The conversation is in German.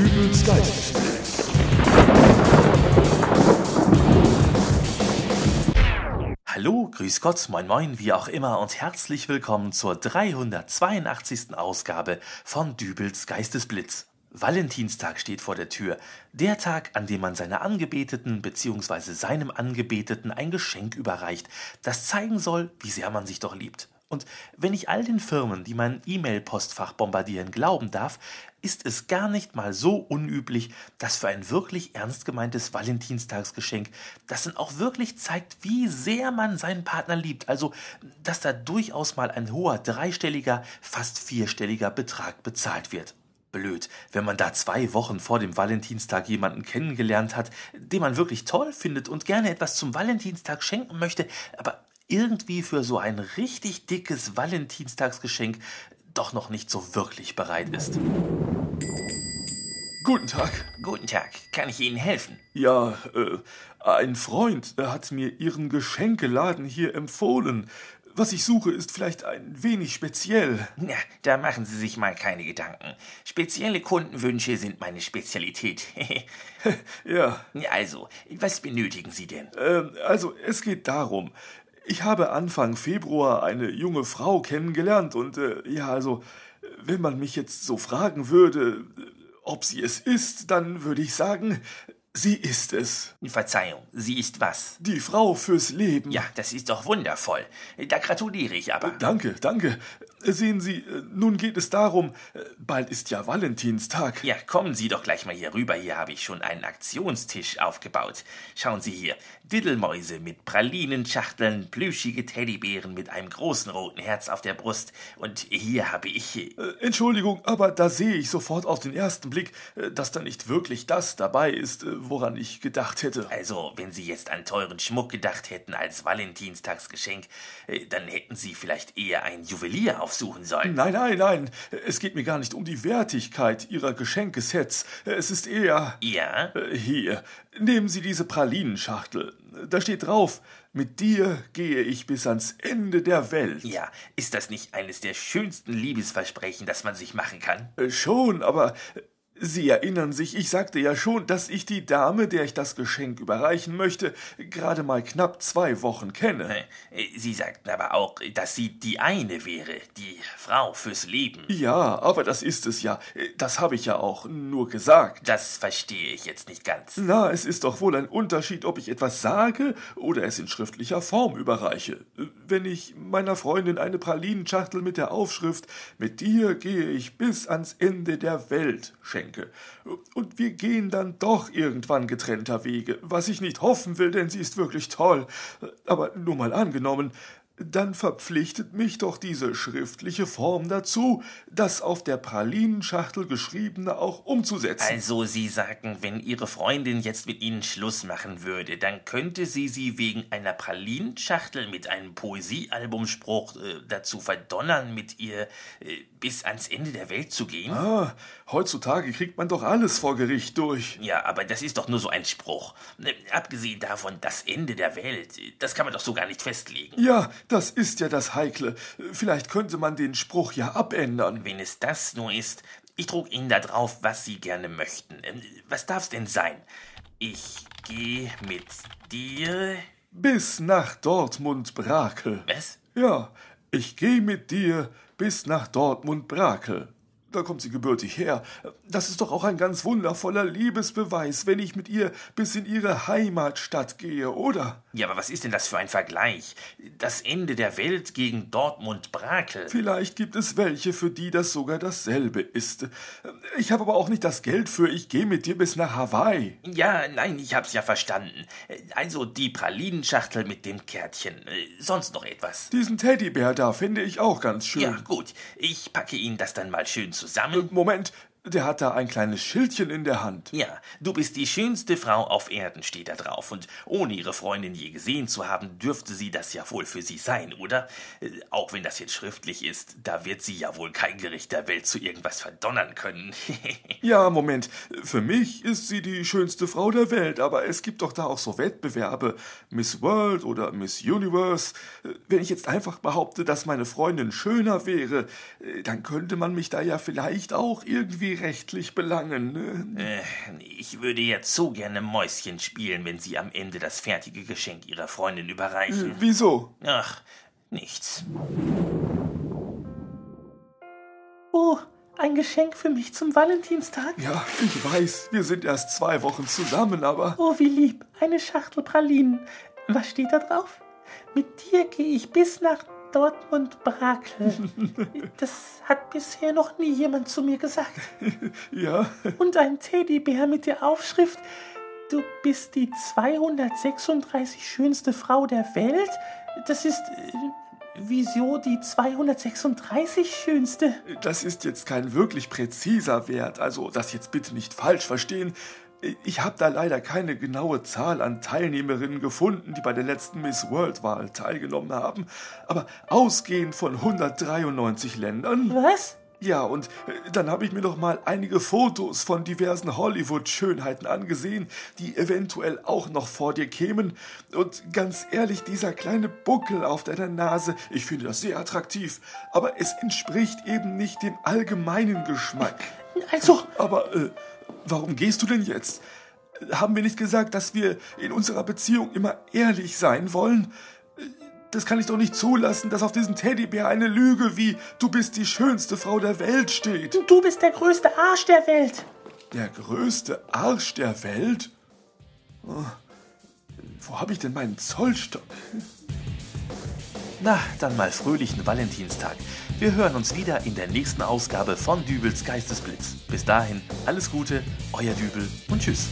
Dübels Geistesblitz. Hallo, grüß Gott, moin moin, wie auch immer und herzlich willkommen zur 382. Ausgabe von Dübels Geistesblitz. Valentinstag steht vor der Tür, der Tag, an dem man seiner Angebeteten bzw. seinem Angebeteten ein Geschenk überreicht, das zeigen soll, wie sehr man sich doch liebt. Und wenn ich all den Firmen, die mein E-Mail-Postfach bombardieren, glauben darf, ist es gar nicht mal so unüblich, dass für ein wirklich ernst gemeintes Valentinstagsgeschenk, das dann auch wirklich zeigt, wie sehr man seinen Partner liebt, also dass da durchaus mal ein hoher dreistelliger, fast vierstelliger Betrag bezahlt wird. Blöd, wenn man da zwei Wochen vor dem Valentinstag jemanden kennengelernt hat, den man wirklich toll findet und gerne etwas zum Valentinstag schenken möchte, aber irgendwie für so ein richtig dickes Valentinstagsgeschenk doch noch nicht so wirklich bereit ist. Guten Tag. Guten Tag, kann ich Ihnen helfen? Ja, äh, ein Freund hat mir Ihren Geschenkeladen hier empfohlen. Was ich suche, ist vielleicht ein wenig speziell. Na, da machen Sie sich mal keine Gedanken. Spezielle Kundenwünsche sind meine Spezialität. ja. Also, was benötigen Sie denn? Ähm, also, es geht darum. Ich habe Anfang Februar eine junge Frau kennengelernt und äh, ja, also, wenn man mich jetzt so fragen würde, ob sie es ist, dann würde ich sagen, sie ist es. Verzeihung, sie ist was? Die Frau fürs Leben. Ja, das ist doch wundervoll. Da gratuliere ich aber. Danke, danke. Sehen Sie, nun geht es darum, bald ist ja Valentinstag. Ja, kommen Sie doch gleich mal hier rüber. Hier habe ich schon einen Aktionstisch aufgebaut. Schauen Sie hier. Diddelmäuse mit Pralinenschachteln, plüschige Teddybären mit einem großen roten Herz auf der Brust. Und hier habe ich. Äh, Entschuldigung, aber da sehe ich sofort auf den ersten Blick, äh, dass da nicht wirklich das dabei ist, äh, woran ich gedacht hätte. Also, wenn Sie jetzt an teuren Schmuck gedacht hätten als Valentinstagsgeschenk, dann hätten Sie vielleicht eher ein Juwelier aufsuchen sollen. Nein, nein, nein. Es geht mir gar nicht um die Wertigkeit Ihrer Geschenkesets. Es ist eher. Ja? Hier. Nehmen Sie diese Pralinenschachtel. Da steht drauf, mit dir gehe ich bis ans Ende der Welt. Ja, ist das nicht eines der schönsten Liebesversprechen, das man sich machen kann? Schon, aber Sie erinnern sich, ich sagte ja schon, dass ich die Dame, der ich das Geschenk überreichen möchte, gerade mal knapp zwei Wochen kenne. Sie sagten aber auch, dass sie die eine wäre, die Frau fürs Leben. Ja, aber das ist es ja. Das habe ich ja auch nur gesagt. Das verstehe ich jetzt nicht ganz. Na, es ist doch wohl ein Unterschied, ob ich etwas sage oder es in schriftlicher Form überreiche. Wenn ich meiner Freundin eine Pralinenschachtel mit der Aufschrift Mit dir gehe ich bis ans Ende der Welt schenke. Und wir gehen dann doch irgendwann getrennter Wege, was ich nicht hoffen will, denn sie ist wirklich toll. Aber nur mal angenommen, dann verpflichtet mich doch diese schriftliche Form dazu, das auf der Pralinenschachtel geschriebene auch umzusetzen. Also Sie sagen, wenn Ihre Freundin jetzt mit Ihnen Schluss machen würde, dann könnte sie Sie wegen einer Pralinenschachtel mit einem Poesiealbumspruch äh, dazu verdonnern, mit ihr äh, bis ans Ende der Welt zu gehen? Ah, heutzutage kriegt man doch alles vor Gericht durch. Ja, aber das ist doch nur so ein Spruch. Äh, abgesehen davon, das Ende der Welt, das kann man doch so gar nicht festlegen. Ja, das ist ja das Heikle. Vielleicht könnte man den Spruch ja abändern. Wenn es das nur ist, ich trug Ihnen da drauf, was Sie gerne möchten. Ähm, was darf's denn sein? Ich gehe mit dir. Bis nach Dortmund-Brakel. Was? Ja, ich gehe mit dir bis nach Dortmund-Brakel. Da kommt sie gebürtig her. Das ist doch auch ein ganz wundervoller Liebesbeweis, wenn ich mit ihr bis in ihre Heimatstadt gehe, oder? Ja, aber was ist denn das für ein Vergleich? Das Ende der Welt gegen Dortmund-Brakel. Vielleicht gibt es welche, für die das sogar dasselbe ist. Ich habe aber auch nicht das Geld für ich gehe mit dir bis nach Hawaii. Ja, nein, ich hab's ja verstanden. Also die Pralinenschachtel mit dem Kärtchen. Sonst noch etwas? Diesen Teddybär da finde ich auch ganz schön. Ja, gut. Ich packe Ihnen das dann mal schön zusammen. Moment, der hat da ein kleines Schildchen in der Hand. Ja, du bist die schönste Frau auf Erden, steht da drauf. Und ohne ihre Freundin je gesehen zu haben, dürfte sie das ja wohl für sie sein, oder? Äh, auch wenn das jetzt schriftlich ist, da wird sie ja wohl kein Gericht der Welt zu irgendwas verdonnern können. ja, Moment. Für mich ist sie die schönste Frau der Welt, aber es gibt doch da auch so Wettbewerbe. Miss World oder Miss Universe. Äh, wenn ich jetzt einfach behaupte, dass meine Freundin schöner wäre, äh, dann könnte man mich da ja vielleicht auch irgendwie Sie rechtlich belangen? Äh, ich würde jetzt so gerne Mäuschen spielen, wenn Sie am Ende das fertige Geschenk Ihrer Freundin überreichen. Äh, wieso? Ach, nichts. Oh, ein Geschenk für mich zum Valentinstag? Ja, ich weiß, wir sind erst zwei Wochen zusammen, aber. Oh, wie lieb. Eine Schachtel Pralinen. Was steht da drauf? Mit dir gehe ich bis nach Dortmund-Brakel. Das hat bisher noch nie jemand zu mir gesagt. ja. Und ein Teddybär mit der Aufschrift: Du bist die 236 schönste Frau der Welt. Das ist. Äh, Wieso die 236 schönste? Das ist jetzt kein wirklich präziser Wert, also das jetzt bitte nicht falsch verstehen. Ich habe da leider keine genaue Zahl an Teilnehmerinnen gefunden, die bei der letzten Miss World-Wahl teilgenommen haben, aber ausgehend von 193 Ländern. Was? Ja, und äh, dann habe ich mir noch mal einige Fotos von diversen Hollywood-Schönheiten angesehen, die eventuell auch noch vor dir kämen. Und ganz ehrlich, dieser kleine Buckel auf deiner Nase, ich finde das sehr attraktiv, aber es entspricht eben nicht dem allgemeinen Geschmack. Also. Aber äh, warum gehst du denn jetzt? Haben wir nicht gesagt, dass wir in unserer Beziehung immer ehrlich sein wollen? Das kann ich doch nicht zulassen, dass auf diesem Teddybär eine Lüge wie du bist die schönste Frau der Welt steht. Du bist der größte Arsch der Welt. Der größte Arsch der Welt? Oh, wo habe ich denn meinen Zollstock? Na, dann mal fröhlichen Valentinstag. Wir hören uns wieder in der nächsten Ausgabe von Dübels Geistesblitz. Bis dahin, alles Gute, euer Dübel und tschüss.